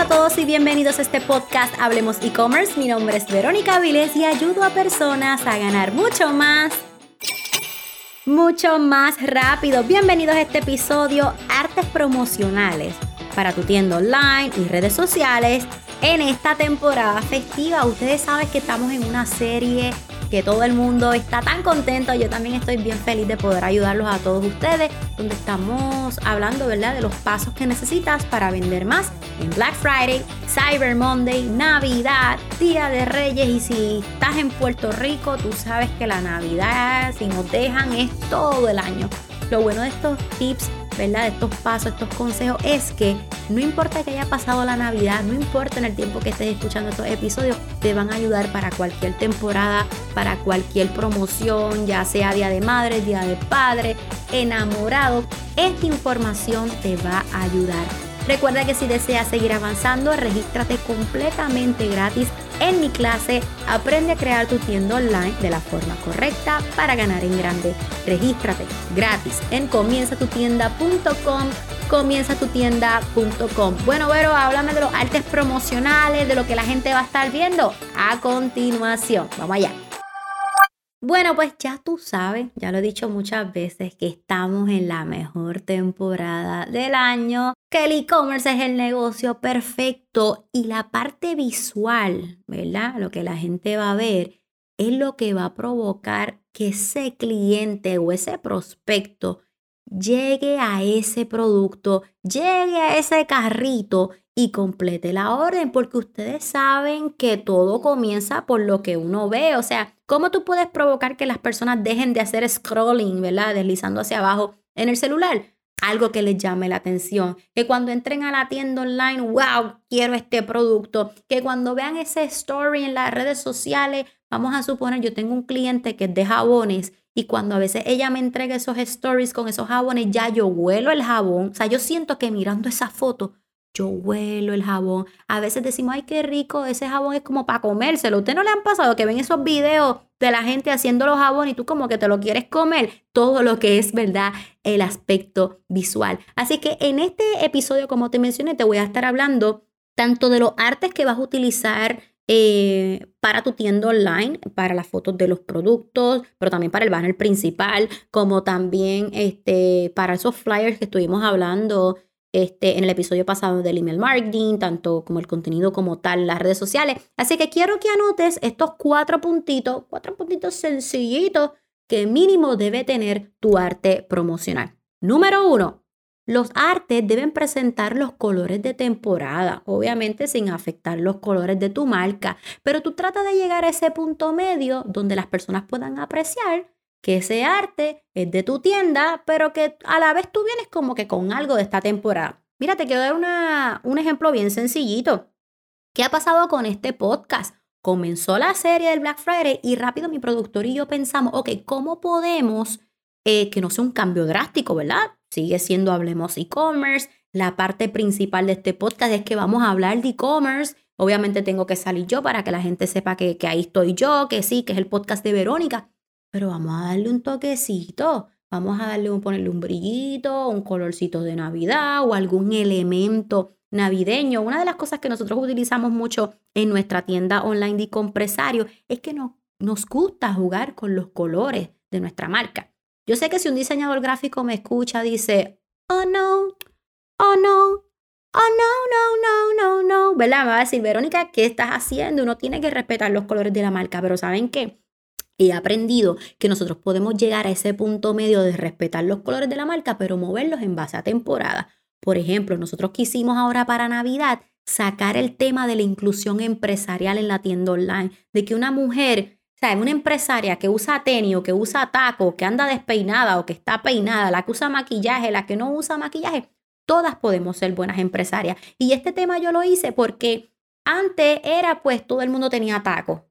a todos y bienvenidos a este podcast Hablemos e-commerce. Mi nombre es Verónica Viles y ayudo a personas a ganar mucho más, mucho más rápido. Bienvenidos a este episodio Artes Promocionales para tu tienda online y redes sociales en esta temporada festiva. Ustedes saben que estamos en una serie que todo el mundo está tan contento. Yo también estoy bien feliz de poder ayudarlos a todos ustedes, donde estamos hablando, ¿verdad?, de los pasos que necesitas para vender más en Black Friday, Cyber Monday, Navidad, Día de Reyes. Y si estás en Puerto Rico, tú sabes que la Navidad, si nos dejan, es todo el año. Lo bueno de estos tips ¿verdad? Estos pasos, estos consejos es que no importa que haya pasado la Navidad, no importa en el tiempo que estés escuchando estos episodios, te van a ayudar para cualquier temporada, para cualquier promoción, ya sea Día de Madre, Día de Padre, enamorado. Esta información te va a ayudar. Recuerda que si deseas seguir avanzando, regístrate completamente gratis en mi clase Aprende a crear tu tienda online de la forma correcta para ganar en grande. Regístrate gratis en comienzatutienda.com comienzatutienda.com. Bueno, Vero, háblame de los artes promocionales, de lo que la gente va a estar viendo a continuación. Vamos allá. Bueno, pues ya tú sabes, ya lo he dicho muchas veces, que estamos en la mejor temporada del año, que el e-commerce es el negocio perfecto y la parte visual, ¿verdad? Lo que la gente va a ver es lo que va a provocar que ese cliente o ese prospecto llegue a ese producto, llegue a ese carrito y complete la orden, porque ustedes saben que todo comienza por lo que uno ve, o sea, ¿cómo tú puedes provocar que las personas dejen de hacer scrolling, ¿verdad? Deslizando hacia abajo en el celular. Algo que les llame la atención, que cuando entren a la tienda online, wow, quiero este producto, que cuando vean ese story en las redes sociales, vamos a suponer, yo tengo un cliente que es de jabones y cuando a veces ella me entrega esos stories con esos jabones, ya yo huelo el jabón, o sea, yo siento que mirando esa foto, yo huelo el jabón. A veces decimos, ay, qué rico, ese jabón es como para comérselo. ¿Usted no le han pasado que ven esos videos de la gente haciendo los jabones y tú como que te lo quieres comer? Todo lo que es, ¿verdad? El aspecto visual. Así que en este episodio, como te mencioné, te voy a estar hablando tanto de los artes que vas a utilizar eh, para tu tienda online, para las fotos de los productos, pero también para el banner principal, como también este, para esos flyers que estuvimos hablando este, en el episodio pasado del email marketing, tanto como el contenido como tal, las redes sociales. Así que quiero que anotes estos cuatro puntitos, cuatro puntitos sencillitos que mínimo debe tener tu arte promocional. Número uno, los artes deben presentar los colores de temporada, obviamente sin afectar los colores de tu marca, pero tú trata de llegar a ese punto medio donde las personas puedan apreciar que ese arte es de tu tienda, pero que a la vez tú vienes como que con algo de esta temporada. Mira, te quiero dar una, un ejemplo bien sencillito. ¿Qué ha pasado con este podcast? Comenzó la serie del Black Friday y rápido mi productor y yo pensamos, ok, ¿cómo podemos eh, que no sea un cambio drástico, verdad? Sigue siendo Hablemos e-commerce. La parte principal de este podcast es que vamos a hablar de e-commerce. Obviamente tengo que salir yo para que la gente sepa que, que ahí estoy yo, que sí, que es el podcast de Verónica pero vamos a darle un toquecito. Vamos a darle un, ponerle un brillito, un colorcito de Navidad o algún elemento navideño. Una de las cosas que nosotros utilizamos mucho en nuestra tienda online de compresario es que no, nos gusta jugar con los colores de nuestra marca. Yo sé que si un diseñador gráfico me escucha, dice, oh no, oh no, oh no, no, no, no, no, ¿verdad? Me va a decir, Verónica, ¿qué estás haciendo? Uno tiene que respetar los colores de la marca, pero ¿saben qué? He aprendido que nosotros podemos llegar a ese punto medio de respetar los colores de la marca, pero moverlos en base a temporada. Por ejemplo, nosotros quisimos ahora para Navidad sacar el tema de la inclusión empresarial en la tienda online, de que una mujer, sea, una empresaria que usa tenis o que usa taco, que anda despeinada o que está peinada, la que usa maquillaje, la que no usa maquillaje, todas podemos ser buenas empresarias. Y este tema yo lo hice porque antes era pues todo el mundo tenía taco,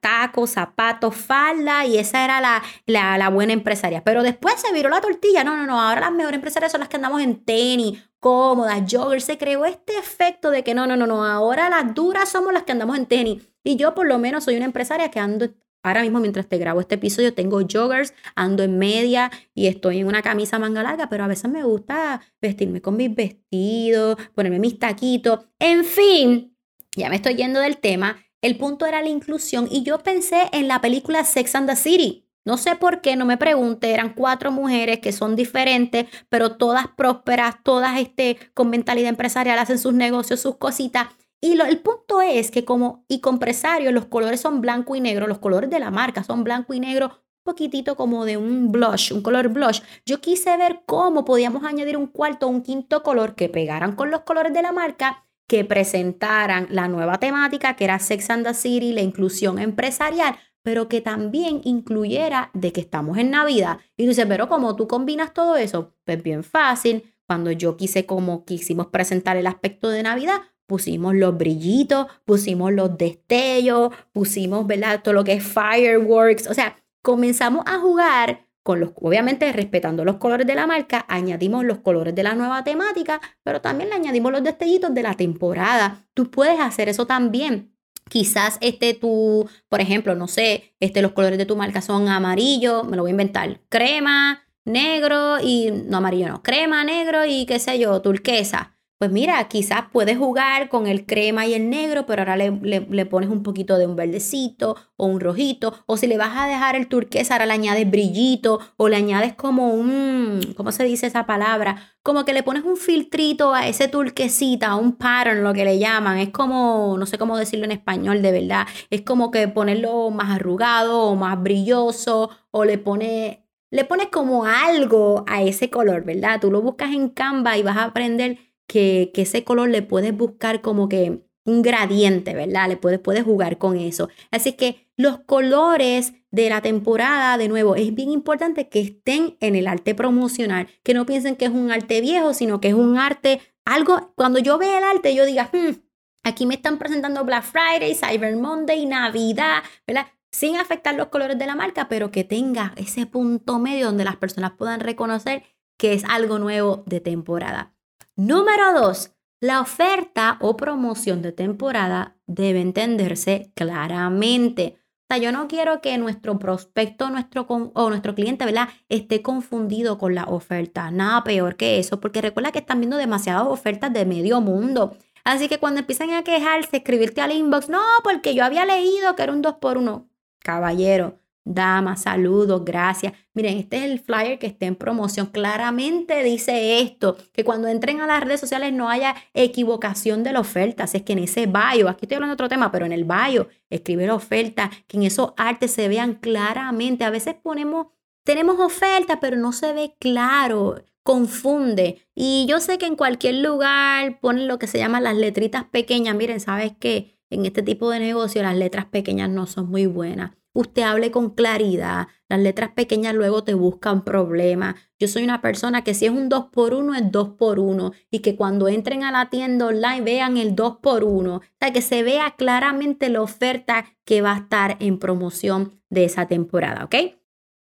tacos, zapatos, falda y esa era la, la, buena empresaria. Pero después se viró la tortilla. No, no, no. Ahora las mejores empresarias son las que andamos en tenis, cómodas, joggers. Se creó este efecto de que no, no, no, no. Ahora las duras somos las que andamos en tenis. Y yo por lo menos soy una empresaria que ando ahora mismo mientras te grabo este episodio tengo joggers, ando en media y estoy en una camisa manga larga, pero a veces me gusta vestirme con mis vestidos, ponerme mis taquitos, en fin, ya me estoy yendo del tema. El punto era la inclusión y yo pensé en la película Sex and the City. No sé por qué, no me pregunte, eran cuatro mujeres que son diferentes, pero todas prósperas, todas este, con mentalidad empresarial, hacen sus negocios, sus cositas. Y el punto es que como empresario, los colores son blanco y negro, los colores de la marca son blanco y negro, poquitito como de un blush, un color blush. Yo quise ver cómo podíamos añadir un cuarto o un quinto color que pegaran con los colores de la marca que presentaran la nueva temática que era Sex and the City, la inclusión empresarial, pero que también incluyera de que estamos en Navidad. Y tú dices, pero ¿cómo tú combinas todo eso? Pues bien fácil. Cuando yo quise, como quisimos presentar el aspecto de Navidad, pusimos los brillitos, pusimos los destellos, pusimos, ¿verdad? Todo lo que es fireworks. O sea, comenzamos a jugar con los, obviamente respetando los colores de la marca, añadimos los colores de la nueva temática, pero también le añadimos los destellitos de la temporada. Tú puedes hacer eso también. Quizás este tu, por ejemplo, no sé, este los colores de tu marca son amarillo, me lo voy a inventar, crema, negro y no amarillo no, crema, negro y qué sé yo, turquesa. Pues mira, quizás puedes jugar con el crema y el negro, pero ahora le, pones un poquito de un verdecito o un rojito. O si le vas a dejar el turquesa, ahora le añades brillito o le añades como un, ¿cómo se dice esa palabra? Como que le pones un filtrito a ese turquesita, un pattern, lo que le llaman. Es como, no sé cómo decirlo en español de verdad. Es como que ponerlo más arrugado o más brilloso o le pones le pones como algo a ese color, ¿verdad? Tú lo buscas en Canva y vas a aprender que, ese color le puedes buscar como que un gradiente, ¿verdad? Le puedes, puedes jugar con eso. Así que los colores de la temporada, de nuevo, es bien importante que estén en el arte promocional, que no piensen que es un arte viejo, sino que es un arte, algo, cuando yo vea el arte, yo diga, hmm, aquí me están presentando Black Friday, Cyber Monday, Navidad, ¿verdad? Sin afectar los colores de la marca, pero que tenga ese punto medio donde las personas puedan reconocer que es algo nuevo de temporada. Número dos, la oferta o promoción de temporada debe entenderse claramente. O sea, yo no quiero que nuestro prospecto nuestro, o nuestro cliente ¿verdad? esté confundido con la oferta. Nada peor que eso, porque recuerda que están viendo demasiadas ofertas de medio mundo. Así que cuando empiezan a quejarse, escribirte al inbox, no, porque yo había leído que era un 2 por 1 Caballero, Dama, saludos, gracias. Miren, este es el flyer que está en promoción. Claramente dice esto, que cuando entren a las redes sociales no haya equivocación de la oferta. es que en ese bio, aquí estoy hablando de otro tema, pero en el bio, escribe la oferta, que en esos artes se vean claramente. A veces ponemos, tenemos oferta, pero no se ve claro confunde. Y yo sé que en cualquier lugar ponen lo que se llaman las letritas pequeñas. Miren, sabes que en este tipo de negocio las letras pequeñas no son muy buenas usted hable con claridad. Las letras pequeñas luego te buscan problemas. Yo soy una persona que si es un 2 por 1 es 2 por 1 y que cuando entren a la tienda online vean el 2 por 1 O sea, que se vea claramente la oferta que va a estar en promoción de esa temporada, ¿ok?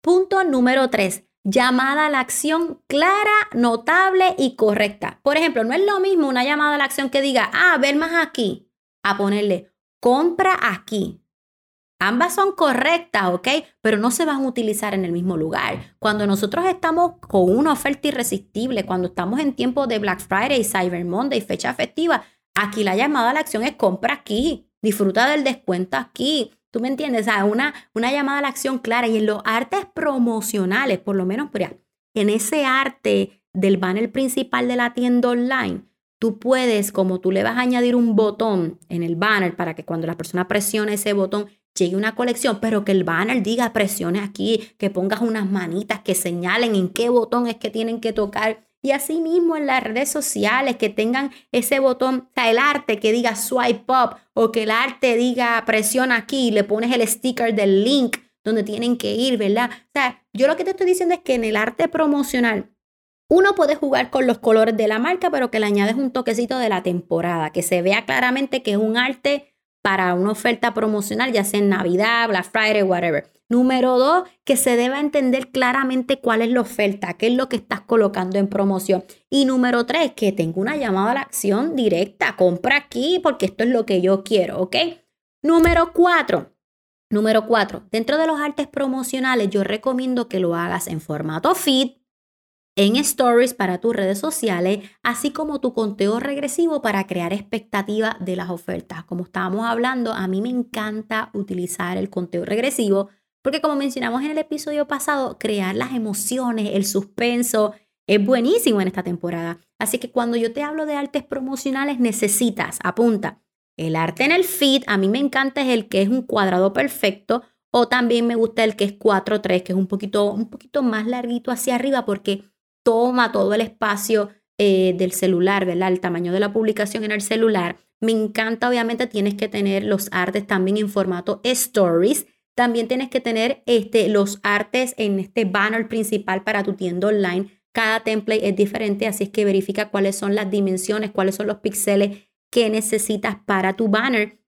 Punto número 3. Llamada a la acción clara, notable y correcta. Por ejemplo, no es lo mismo una llamada a la acción que diga, ah, ver más aquí, a ponerle compra aquí. Ambas son correctas, ¿ok? Pero no se van a utilizar en el mismo lugar. Cuando nosotros estamos con una oferta irresistible, cuando estamos en tiempo de Black Friday, Cyber Monday, fecha festiva, aquí la llamada a la acción es compra aquí, disfruta del descuento aquí. ¿Tú me entiendes? O sea, una, una llamada a la acción clara. Y en los artes promocionales, por lo menos, en ese arte del banner principal de la tienda online, tú puedes, como tú le vas a añadir un botón en el banner para que cuando la persona presione ese botón llegue una colección, pero que el banner diga presione aquí, que pongas unas manitas que señalen en qué botón es que tienen que tocar. Y así mismo en las redes sociales que tengan ese botón, o sea, el arte que diga swipe up o que el arte diga presiona aquí y le pones el sticker del link donde tienen que ir, ¿verdad? O sea, yo lo que te estoy diciendo es que en el arte promocional uno puede jugar con los colores de la marca, pero que le añades un toquecito de la temporada, que se vea claramente que es un arte para una oferta promocional, ya sea en Navidad, Black Friday, whatever. Número dos, que se deba entender claramente cuál es la oferta, qué es lo que estás colocando en promoción. Y número tres, que tenga una llamada a la acción directa. Compra aquí porque esto es lo que yo quiero, ¿ok? Número cuatro, Número cuatro, dentro de los artes promocionales yo recomiendo que lo hagas en formato feed, en stories para tus redes sociales, así como tu conteo regresivo para crear expectativa de las ofertas. Como estábamos hablando, a mí me encanta utilizar el conteo regresivo porque como mencionamos en el episodio pasado, crear las emociones, el suspenso, es buenísimo en esta temporada. Así que cuando yo te hablo de artes promocionales, necesitas, apunta, el arte en el feed, a mí me encanta es el que es un cuadrado perfecto o también me gusta el que es 4-3, que es un poquito, un poquito más larguito hacia arriba porque toma todo el espacio eh, del celular, ¿verdad? El tamaño de la publicación en el celular. Me encanta, obviamente, tienes que tener los artes también en formato stories. También tienes que tener este, los artes en este banner principal para tu tienda online. Cada template es diferente, así es que verifica cuáles son las dimensiones, cuáles son los píxeles que necesitas para tu banner,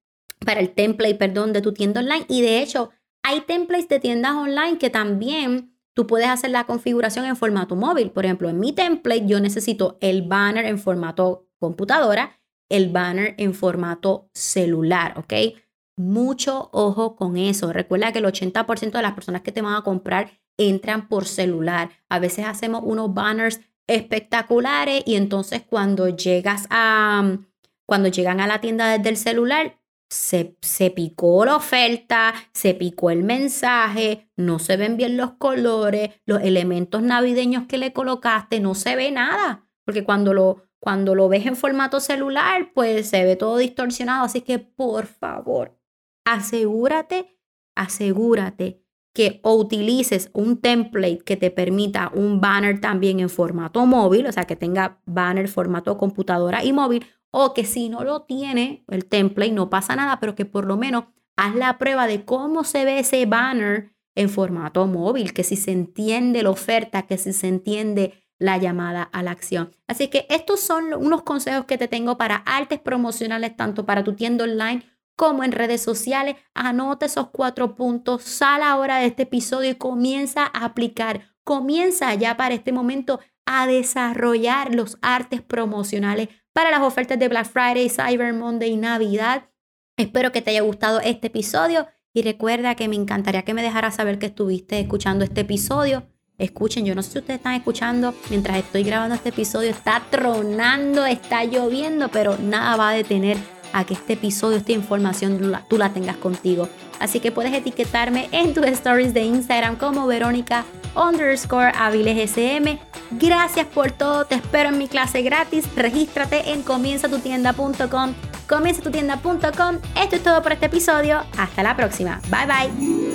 para el template, perdón, de tu tienda online. Y de hecho, hay templates de tiendas online que también tú puedes hacer la configuración en formato móvil. Por ejemplo, en mi template yo necesito el banner en formato computadora, el banner en formato celular, ¿ok? Mucho ojo con eso. Recuerda que el 80% de las personas que te van a comprar entran por celular. A veces hacemos unos banners espectaculares y entonces cuando llegas a, cuando llegan a la tienda desde el celular, se, se, picó la oferta, se picó el mensaje, no se ven bien los colores, los elementos navideños que le colocaste, no se ve nada, porque cuando lo, cuando lo ves en formato celular, pues se ve todo distorsionado, así que por favor, asegúrate, asegúrate que o utilices un template que te permita un banner también en formato móvil, o sea, que tenga banner formato computadora y móvil, o que si no lo tiene el template, no pasa nada, pero que por lo menos haz la prueba de cómo se ve ese banner en formato móvil, que si se entiende la oferta, que si se entiende la llamada a la acción. Así que estos son unos consejos que te tengo para artes promocionales, tanto para tu tienda online como en redes sociales. Anota esos cuatro puntos, sal ahora de este episodio y comienza a aplicar. Comienza ya para este momento a desarrollar los artes promocionales para las ofertas de Black Friday, Cyber Monday y Navidad. Espero que te haya gustado este episodio y recuerda que me encantaría que me dejaras saber que estuviste escuchando este episodio. Escuchen, yo no sé si ustedes están escuchando mientras estoy grabando este episodio, está tronando, está lloviendo, pero nada va a detener a que este episodio, esta información tú la, tengas contigo. Así que puedes etiquetarme en tus stories de Instagram como Verónica underscore SM. Gracias por todo, te espero en mi clase gratis. Regístrate en comienzatutienda.com. Comienzatutienda.com. Esto es todo por este episodio. Hasta la próxima. Bye bye.